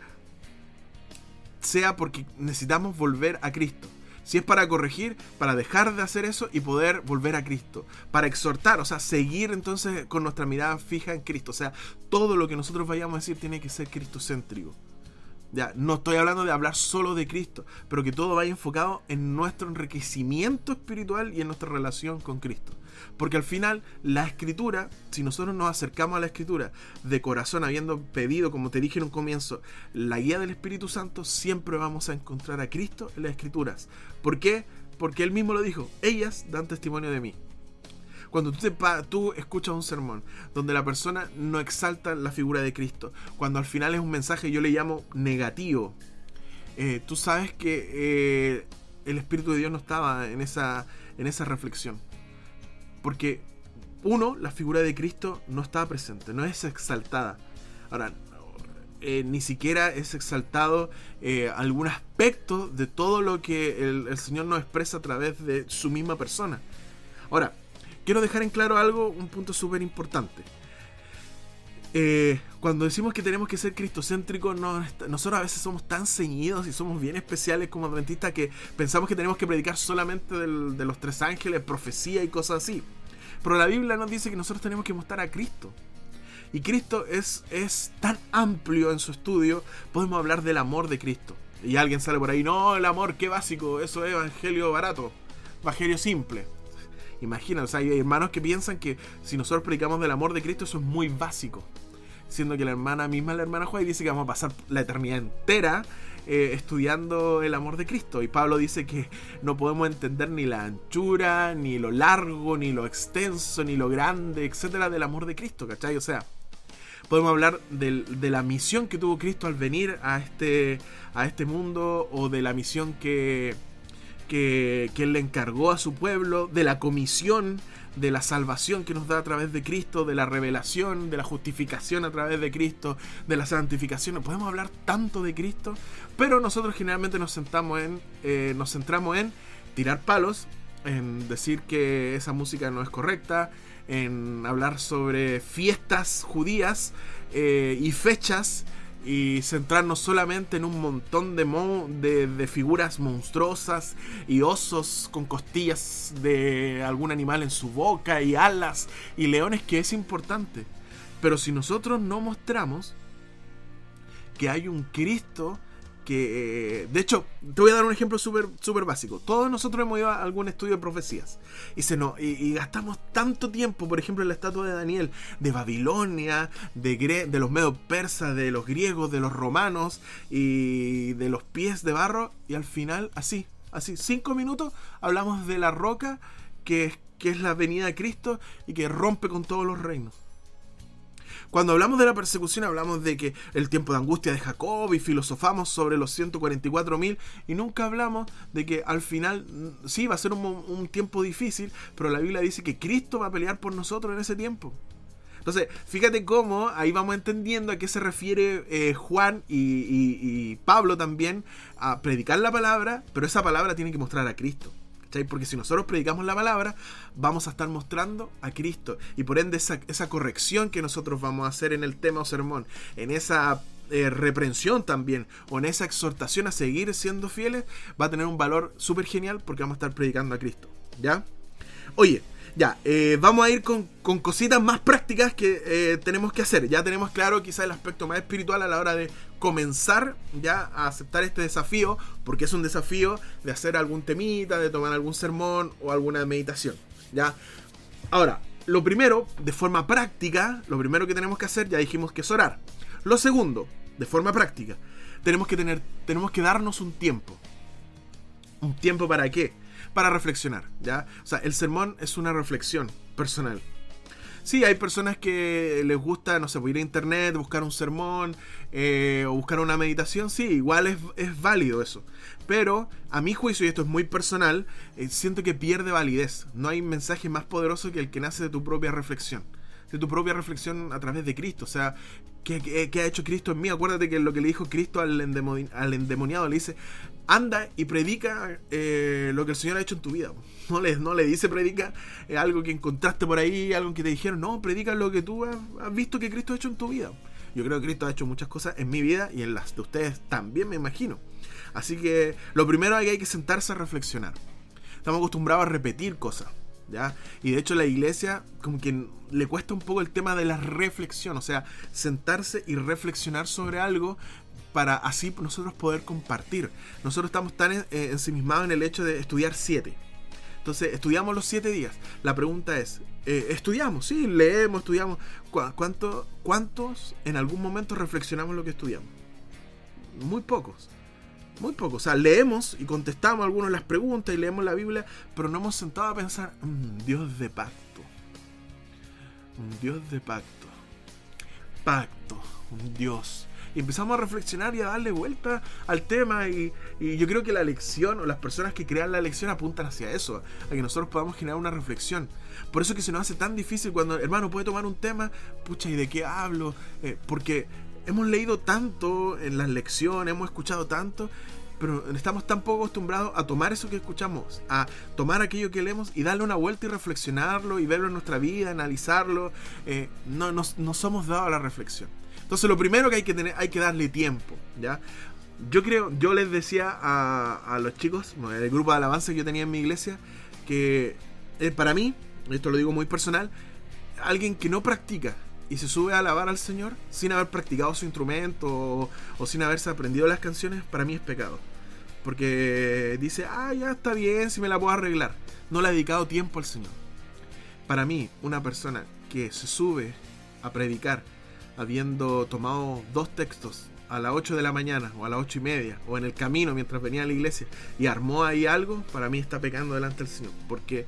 sea porque necesitamos volver a Cristo. Si es para corregir, para dejar de hacer eso y poder volver a Cristo. Para exhortar, o sea, seguir entonces con nuestra mirada fija en Cristo. O sea, todo lo que nosotros vayamos a decir tiene que ser cristocéntrico. Ya, no estoy hablando de hablar solo de Cristo, pero que todo vaya enfocado en nuestro enriquecimiento espiritual y en nuestra relación con Cristo. Porque al final, la escritura, si nosotros nos acercamos a la escritura de corazón, habiendo pedido, como te dije en un comienzo, la guía del Espíritu Santo, siempre vamos a encontrar a Cristo en las escrituras. ¿Por qué? Porque Él mismo lo dijo, ellas dan testimonio de mí. Cuando tú, tú, escuchas un sermón donde la persona no exalta la figura de Cristo, cuando al final es un mensaje yo le llamo negativo, eh, tú sabes que eh, el Espíritu de Dios no estaba en esa, en esa reflexión. Porque, uno, la figura de Cristo no está presente, no es exaltada. Ahora, eh, ni siquiera es exaltado eh, algún aspecto de todo lo que el, Señor nos expresa a través de su misma persona. Ahora, quiero dejar en claro algo, un punto súper importante. Eh, cuando decimos que tenemos que ser cristocéntricos, nosotros a veces somos tan ceñidos y somos bien especiales como adventistas que pensamos que tenemos que predicar solamente de los tres ángeles, profecía y cosas así. Pero la Biblia nos dice que nosotros tenemos que mostrar a Cristo. Y Cristo es, es tan amplio en su estudio, podemos hablar del amor de Cristo. Y alguien sale por ahí, no, el amor, qué básico, eso es evangelio barato, evangelio simple. Imagina, o sea, hay hermanos que piensan que si nosotros predicamos del amor de Cristo, eso es muy básico. Siendo que la hermana misma, la hermana Juárez, dice que vamos a pasar la eternidad entera eh, estudiando el amor de Cristo. Y Pablo dice que no podemos entender ni la anchura, ni lo largo, ni lo extenso, ni lo grande, etcétera, del amor de Cristo, ¿cachai? O sea, podemos hablar de la misión que tuvo Cristo al venir a este, a este mundo o de la misión que, que, Él le encargó a su pueblo, de la comisión, de la salvación que nos da a través de Cristo, de la revelación, de la justificación a través de Cristo, de la santificación. Podemos hablar tanto de Cristo, pero nosotros generalmente nos, sentamos en, eh, nos centramos en tirar palos, en decir que esa música no es correcta, en hablar sobre fiestas judías eh, y fechas y centrarnos solamente en un montón de, de, figuras monstruosas y osos con costillas de algún animal en su boca y alas y leones que es importante. Pero si nosotros no mostramos que hay un Cristo eh, de hecho, te voy a dar un ejemplo súper super básico. Todos nosotros hemos ido a algún estudio de profecías y, se no y, gastamos tanto tiempo, por ejemplo, en la estatua de Daniel, de Babilonia, de, de los medos persas, de los griegos, de los romanos y de los pies de barro, y al final, así, así, cinco minutos, hablamos de la roca que, que es la venida de Cristo y que rompe con todos los reinos. Cuando hablamos de la persecución hablamos de que el tiempo de angustia de Jacob y filosofamos sobre los 144.000 y nunca hablamos de que al final mm, sí va a ser un, tiempo difícil, pero la Biblia dice que Cristo va a pelear por nosotros en ese tiempo. Entonces, fíjate cómo ahí vamos entendiendo a qué se refiere eh, Juan y Pablo también a predicar la palabra, pero esa palabra tiene que mostrar a Cristo. Porque si nosotros predicamos la palabra, vamos a estar mostrando a Cristo. Y por ende, esa, corrección que nosotros vamos a hacer en el tema o sermón, en esa eh, reprensión también, o en esa exhortación a seguir siendo fieles, va a tener un valor súper genial porque vamos a estar predicando a Cristo. ¿Ya? Oye, ya, eh, vamos a ir con, cositas más prácticas que eh, tenemos que hacer. Ya tenemos claro quizá el aspecto más espiritual a la hora de comenzar ya a aceptar este desafío, porque es un desafío de hacer algún temita, de tomar algún sermón o alguna meditación. ¿ya? Ahora, lo primero, de forma práctica, lo primero que tenemos que hacer, ya dijimos que es orar. Lo segundo, de forma práctica, tenemos que tener, tenemos que darnos un tiempo. ¿Un tiempo para qué? para reflexionar, ¿ya? O sea, el sermón es una reflexión personal. Sí, hay personas que les gusta, no sé, ir a internet, buscar un sermón eh, o buscar una meditación. Sí, igual es, válido eso. Pero a mi juicio, y esto es muy personal, eh, siento que pierde validez. No hay mensaje más poderoso que el que nace de tu propia reflexión de tu propia reflexión a través de Cristo. O sea, ¿qué, ha hecho Cristo en mí? Acuérdate que lo que le dijo Cristo al, endemoniado le dice, anda y predica eh, lo que el Señor ha hecho en tu vida. No le, no le dice predica algo que encontraste por ahí, algo que te dijeron, no, predica lo que tú has, visto que Cristo ha hecho en tu vida. Yo creo que Cristo ha hecho muchas cosas en mi vida y en las de ustedes también, me imagino. Así que lo primero es que hay que sentarse a reflexionar. Estamos acostumbrados a repetir cosas. ¿Ya? Y de hecho la iglesia como que le cuesta un poco el tema de la reflexión, o sea, sentarse y reflexionar sobre algo para así nosotros poder compartir. Nosotros estamos tan eh, ensimismados en el hecho de estudiar siete. Entonces, estudiamos los siete días. La pregunta es, eh, ¿estudiamos? Sí, leemos, estudiamos. ¿Cuánto, ¿Cuántos en algún momento reflexionamos lo que estudiamos? Muy pocos. Muy pocos. O sea, leemos y contestamos algunas las preguntas y leemos la Biblia, pero no hemos sentado a pensar, mm, Dios de pacto. Un Dios de pacto. Pacto. Un Dios y empezamos a reflexionar y a darle vuelta al tema y, yo creo que la lección o las personas que crean la lección apuntan hacia eso, a que nosotros podamos generar una reflexión. Por eso que se nos hace tan difícil cuando, hermano, puede tomar un tema, pucha, ¿y de qué hablo? Eh, porque hemos leído tanto en las lecciones, hemos escuchado tanto, pero estamos tan poco acostumbrados a tomar eso que escuchamos, a tomar aquello que leemos y darle una vuelta y reflexionarlo y verlo en nuestra vida, analizarlo. Eh, no, no, no somos dados a la reflexión. Entonces lo primero que hay que tener, hay que darle tiempo, ¿ya? Yo creo, yo les decía a, los chicos, el grupo de alabanza que yo tenía en mi iglesia, que eh, para mí, esto lo digo muy personal, alguien que no practica y se sube a alabar al Señor sin haber practicado su instrumento o, o sin haberse aprendido las canciones, para mí es pecado. Porque dice, ah, ya está bien, si me la puedo arreglar. No le ha dedicado tiempo al Señor. para mí, una persona que se sube a predicar habiendo tomado dos textos a las 8 de la mañana o a las 8 y media o en el camino mientras venía a la iglesia y armó ahí algo, para mí está pecando delante del Señor. Porque,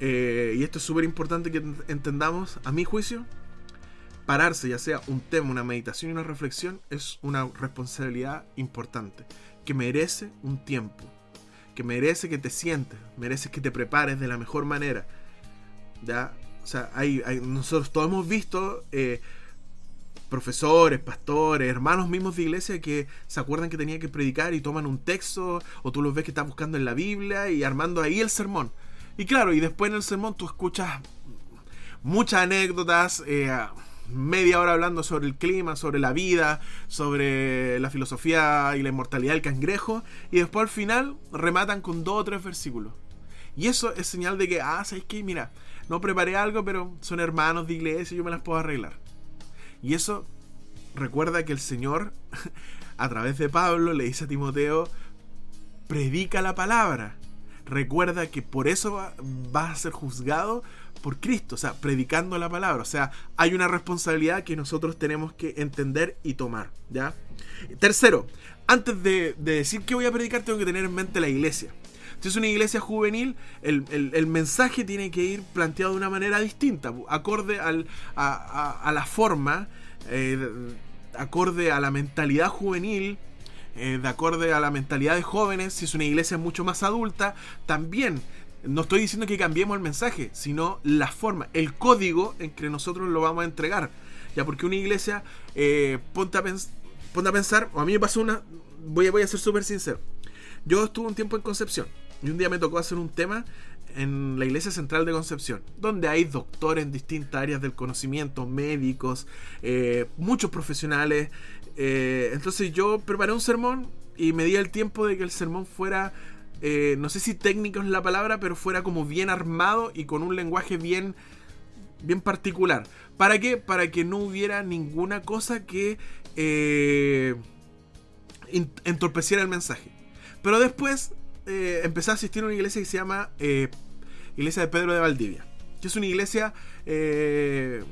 eh, y esto es súper importante que entendamos, a mi juicio, pararse, ya sea un tema, una meditación y una reflexión, es una responsabilidad importante, que merece un tiempo, que merece que te sientes, merece que te prepares de la mejor manera. ¿ya? O sea, hay, nosotros todos hemos visto eh, profesores, pastores, hermanos mismos de iglesia que se acuerdan que tenía que predicar y toman un texto, o tú los ves que están buscando en la Biblia y armando ahí el sermón. Y claro, y después en el sermón tú escuchas muchas anécdotas, eh, media hora hablando sobre el clima, sobre la vida, sobre la filosofía y la inmortalidad del cangrejo, y después al final rematan con dos o tres versículos. Y eso es señal de que, ah, ¿sabes qué? Mira, no preparé algo, pero son hermanos de iglesia y yo me las puedo arreglar. Y eso recuerda que el Señor, a través de Pablo, le dice a Timoteo, predica la palabra. Recuerda que por eso vas a ser juzgado por Cristo, o sea, predicando la palabra. O sea, hay una responsabilidad que nosotros tenemos que entender y tomar, ¿ya? Tercero, antes de, decir que voy a predicar, tengo que tener en mente la iglesia. Si es una iglesia juvenil, el, mensaje tiene que ir planteado de una manera distinta, acorde al, a, la forma, eh, acorde a la mentalidad juvenil, eh, de acorde a la mentalidad de jóvenes. Si es una iglesia mucho más adulta, también no estoy diciendo que cambiemos el mensaje, sino la forma, el código en que nosotros lo vamos a entregar. Ya, porque una iglesia, eh, ponte, a pensar, o a mí me pasó una, voy a, voy a ser súper sincero. Yo estuve un tiempo en Concepción y un día me tocó hacer un tema en la iglesia central de Concepción, donde hay doctores en distintas áreas del conocimiento, médicos, eh, muchos profesionales. Eh, entonces yo preparé un sermón y me di el tiempo de que el sermón fuera eh, no sé si técnico es la palabra, pero fuera como bien armado y con un lenguaje bien, bien particular. ¿Para qué? Para que no hubiera ninguna cosa que entorpeciera el mensaje. Pero después eh, empecé a asistir a una iglesia que se llama Iglesia de Pedro de Valdivia, que es una iglesia de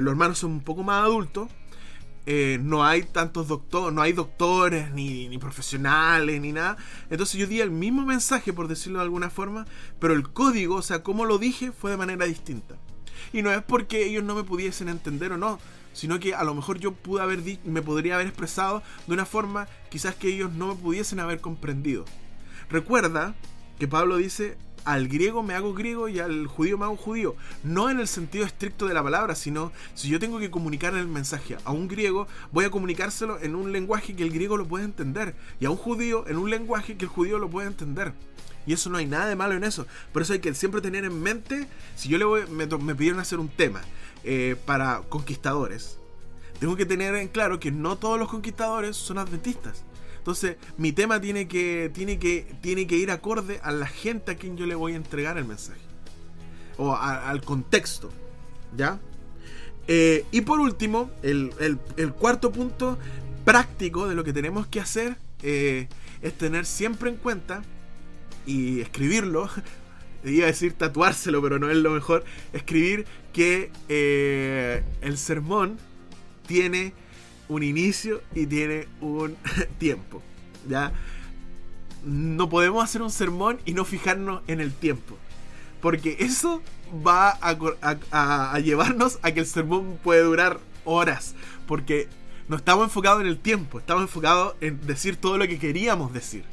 los hermanos son un poco más adultos eh, no hay tantos doctores, no hay doctores, ni, profesionales, ni nada. Entonces yo di el mismo mensaje, por decirlo de alguna forma, pero el código, o sea, como lo dije, fue de manera distinta. Y no es porque ellos no me pudiesen entender o no, sino que a lo mejor yo pude haber me podría haber expresado de una forma quizás que ellos no me pudiesen haber comprendido. Recuerda que Pablo dice, al griego me hago griego y al judío me hago judío. No en el sentido estricto de la palabra, sino si yo tengo que comunicar el mensaje a un griego, voy a comunicárselo en un lenguaje que el griego lo pueda entender. Y a un judío en un lenguaje que el judío lo pueda entender. Y eso no hay nada de malo en eso. Por eso hay que siempre tener en mente, si yo le voy, me, pidieron hacer un tema eh, para conquistadores, tengo que tener en claro que no todos los conquistadores son adventistas. Entonces, mi tema tiene que, tiene que, tiene que ir acorde a la gente a quien yo le voy a entregar el mensaje. O al contexto. ¿Ya? Eh, y por último, el, cuarto punto práctico de lo que tenemos que hacer eh, es tener siempre en cuenta y escribirlo. Iba a decir tatuárselo, pero no es lo mejor. Escribir que eh, el sermón tiene un inicio y tiene un tiempo. ¿Ya? No podemos hacer un sermón y no fijarnos en el tiempo. Porque eso va a, llevarnos a que el sermón puede durar horas. Porque no estamos enfocados en el tiempo, estamos enfocados en decir todo lo que queríamos decir.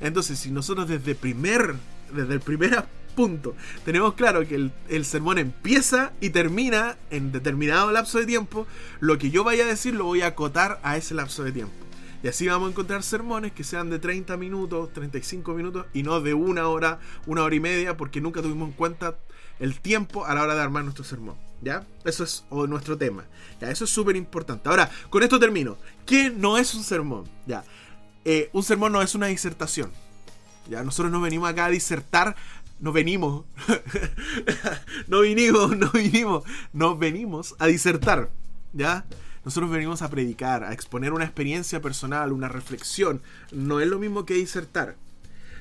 Entonces, si nosotros desde primer, desde el primer punto. Tenemos claro que el, sermón empieza y termina en determinado lapso de tiempo. Lo que yo vaya a decir lo voy a acotar a ese lapso de tiempo. Y así vamos a encontrar sermones que sean de 30 minutos, 35 minutos y no de una hora, una hora y media, porque nunca tuvimos en cuenta el tiempo a la hora de armar nuestro sermón. ¿Ya? Eso es nuestro tema. ¿Ya? Eso es súper importante. Ahora, con esto termino. ¿Qué no es un sermón? ¿Ya? Eh, un sermón no es una disertación. Ya, nosotros no venimos acá a disertar no venimos, no vinimos, no vinimos, nos venimos a disertar, ¿ya? Nosotros venimos a predicar, a exponer una experiencia personal, una reflexión. No es lo mismo que disertar.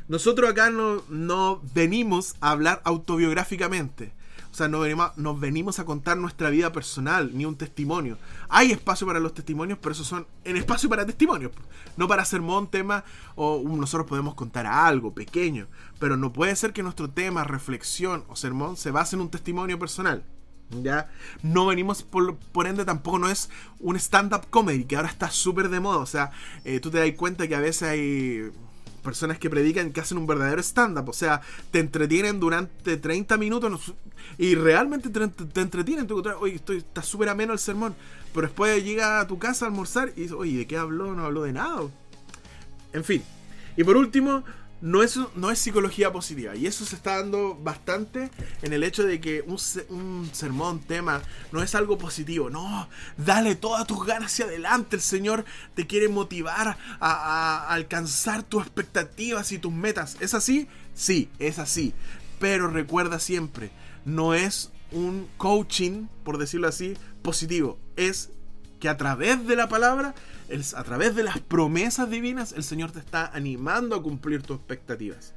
nosotros acá no, no venimos a hablar autobiográficamente. O sea, no venimos, nos venimos a contar nuestra vida personal, ni un testimonio. Hay espacio para los testimonios, pero eso son en espacio para testimonios. No para sermón, tema, o nosotros podemos contar algo pequeño. Pero no puede ser que nuestro tema, reflexión o sermón se base en un testimonio personal. ¿Ya? No venimos, por, por ende, tampoco no es un stand-up comedy, que ahora está súper de moda. O sea, eh, tú te das cuenta que a veces hay personas que predican que hacen un verdadero stand-up. O sea, te entretienen durante 30 minutos y realmente te, entretienen. oye, estoy, está súper ameno el sermón. Pero después llega a tu casa a almorzar y dices, oye, ¿de qué habló? No habló de nada. En fin. Y por último, no es, no es psicología positiva. Y eso se está dando bastante en el hecho de que un, un, sermón, tema, no es algo positivo. No, dale todas tus ganas hacia adelante. El Señor te quiere motivar a, alcanzar tus expectativas y tus metas. ¿Es así? Sí, es así. Pero recuerda siempre, no es un coaching, por decirlo así, positivo. Es que a través de la palabra a través de las promesas divinas, el Señor te está animando a cumplir tus expectativas,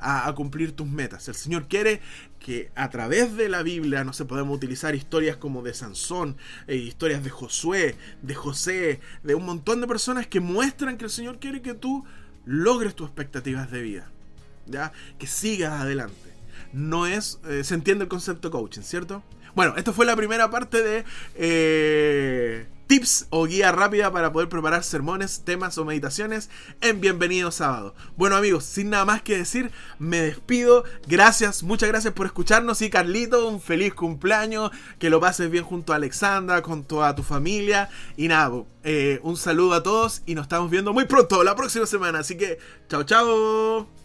a, cumplir tus metas. El Señor quiere que a través de la Biblia, no se podemos utilizar historias como de Sansón, eh, historias de Josué, de José, de un montón de personas que muestran que el Señor quiere que tú logres tus expectativas de vida, ¿ya? Que sigas adelante. No es, eh, se entiende el concepto coaching, ¿cierto? Bueno, esto fue la primera parte de... Eh, tips o guía rápida para poder preparar sermones, temas o meditaciones en Bienvenido Sábado. Bueno amigos, sin nada más que decir, me despido. Gracias, muchas gracias por escucharnos y Carlito, un feliz cumpleaños, que lo pases bien junto a Alexandra, con toda tu familia y nada, eh, un saludo a todos y nos estamos viendo muy pronto, la próxima semana. Así que, chao, chao.